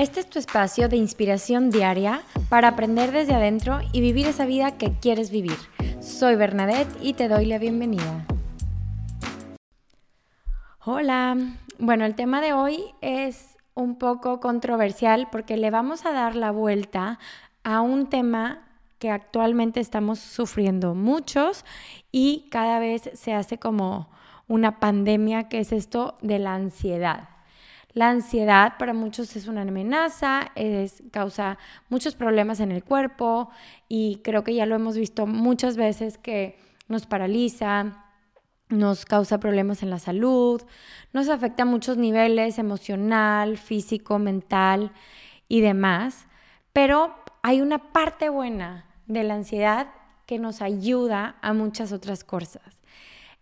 Este es tu espacio de inspiración diaria para aprender desde adentro y vivir esa vida que quieres vivir. Soy Bernadette y te doy la bienvenida. Hola, bueno, el tema de hoy es un poco controversial porque le vamos a dar la vuelta a un tema que actualmente estamos sufriendo muchos y cada vez se hace como una pandemia, que es esto de la ansiedad. La ansiedad para muchos es una amenaza, es, causa muchos problemas en el cuerpo y creo que ya lo hemos visto muchas veces que nos paraliza, nos causa problemas en la salud, nos afecta a muchos niveles, emocional, físico, mental y demás. Pero hay una parte buena de la ansiedad que nos ayuda a muchas otras cosas.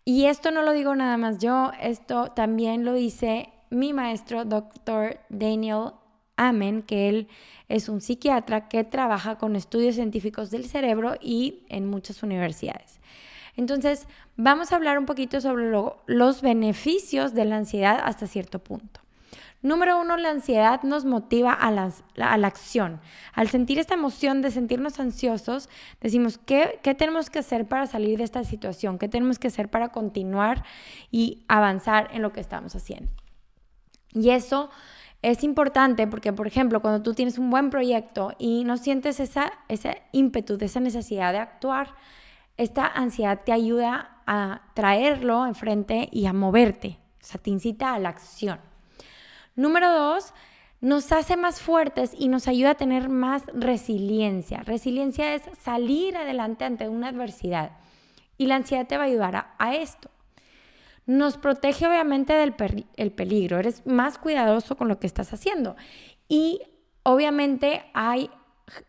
Y esto no lo digo nada más yo, esto también lo dice mi maestro, doctor Daniel Amen, que él es un psiquiatra que trabaja con estudios científicos del cerebro y en muchas universidades. Entonces, vamos a hablar un poquito sobre los beneficios de la ansiedad hasta cierto punto. Número uno, la ansiedad nos motiva a la, acción. Al sentir esta emoción de sentirnos ansiosos, decimos, ¿qué, ¿qué tenemos que hacer para salir de esta situación? ¿Qué tenemos que hacer para continuar y avanzar en lo que estamos haciendo? Y eso es importante porque, por ejemplo, cuando tú tienes un buen proyecto y no sientes esa, ese ímpetu, esa necesidad de actuar, esta ansiedad te ayuda a traerlo enfrente y a moverte, o sea, te incita a la acción. Número dos, nos hace más fuertes y nos ayuda a tener más resiliencia. Resiliencia es salir adelante ante una adversidad y la ansiedad te va a ayudar a esto nos protege obviamente del el peligro, eres más cuidadoso con lo que estás haciendo. Y obviamente hay,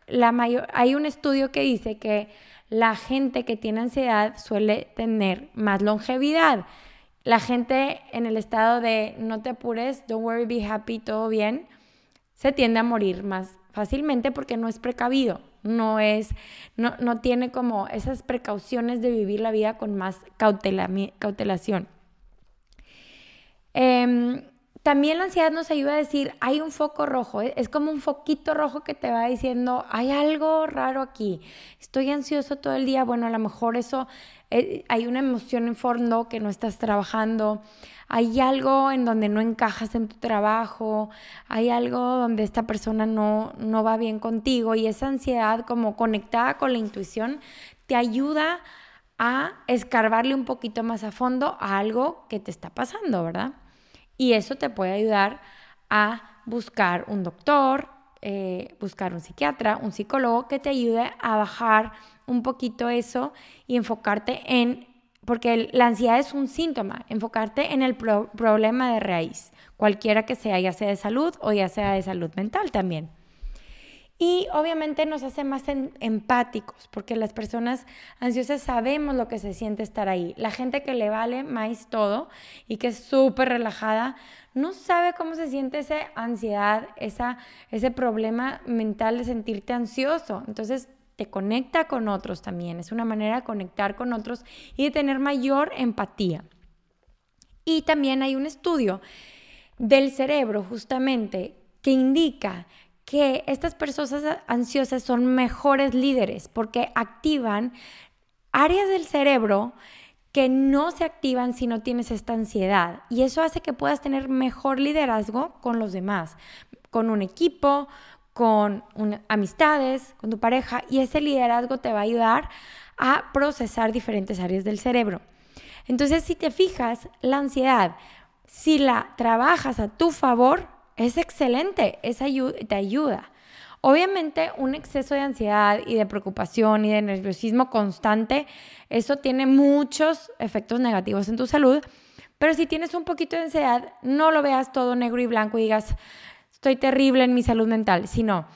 la mayor, hay un estudio que dice que la gente que tiene ansiedad suele tener más longevidad. La gente en el estado de no te apures, don't worry, be happy, todo bien, se tiende a morir más fácilmente porque no es precavido, no es, no, no tiene como esas precauciones de vivir la vida con más cautela, cautelación. Em, también la ansiedad nos ayuda a decir, hay un foco rojo, ¿eh? es como un foquito rojo que te va diciendo, hay algo raro aquí, estoy ansioso todo el día, bueno, a lo mejor eso, eh, hay una emoción en fondo que no estás trabajando, hay algo en donde no encajas en tu trabajo, hay algo donde esta persona no, no va bien contigo. Y esa ansiedad como conectada con la intuición te ayuda a escarbarle un poquito más a fondo a algo que te está pasando, ¿verdad? Y eso te puede ayudar a buscar un doctor, eh, buscar un psiquiatra, un psicólogo que te ayude a bajar un poquito eso y enfocarte en, porque la ansiedad es un síntoma, enfocarte en el problema de raíz, cualquiera que sea, ya sea de salud o ya sea de salud mental también. Y obviamente nos hace más empáticos, porque las personas ansiosas sabemos lo que se siente estar ahí. La gente que le vale más todo y que es súper relajada, no sabe cómo se siente esa ansiedad, esa, ese problema mental de sentirte ansioso. Entonces te conecta con otros también, es una manera de conectar con otros y de tener mayor empatía. Y también hay un estudio del cerebro justamente que indica que estas personas ansiosas son mejores líderes porque activan áreas del cerebro que no se activan si no tienes esta ansiedad. Y eso hace que puedas tener mejor liderazgo con los demás, con un equipo, con amistades, con tu pareja. Y ese liderazgo te va a ayudar a procesar diferentes áreas del cerebro. Entonces, si te fijas, la ansiedad, si la trabajas a tu favor, es excelente, es te ayuda. Obviamente un exceso de ansiedad y de preocupación y de nerviosismo constante, eso tiene muchos efectos negativos en tu salud, pero si tienes un poquito de ansiedad, no lo veas todo negro y blanco y digas, estoy terrible en mi salud mental, sino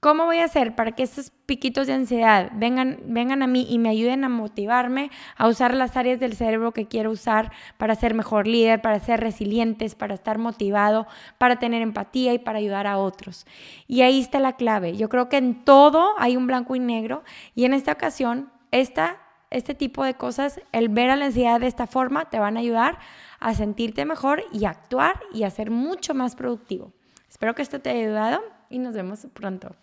¿Cómo voy a hacer para que esos piquitos de ansiedad vengan, vengan a mí y me ayuden a motivarme a usar las áreas del cerebro que quiero usar para ser mejor líder, para ser resilientes, para estar motivado, para tener empatía y para ayudar a otros? Y ahí está la clave. Yo creo que en todo hay un blanco y negro y en esta ocasión esta, este tipo de cosas, el ver a la ansiedad de esta forma, te van a ayudar a sentirte mejor y actuar y a ser mucho más productivo. Espero que esto te haya ayudado y nos vemos pronto.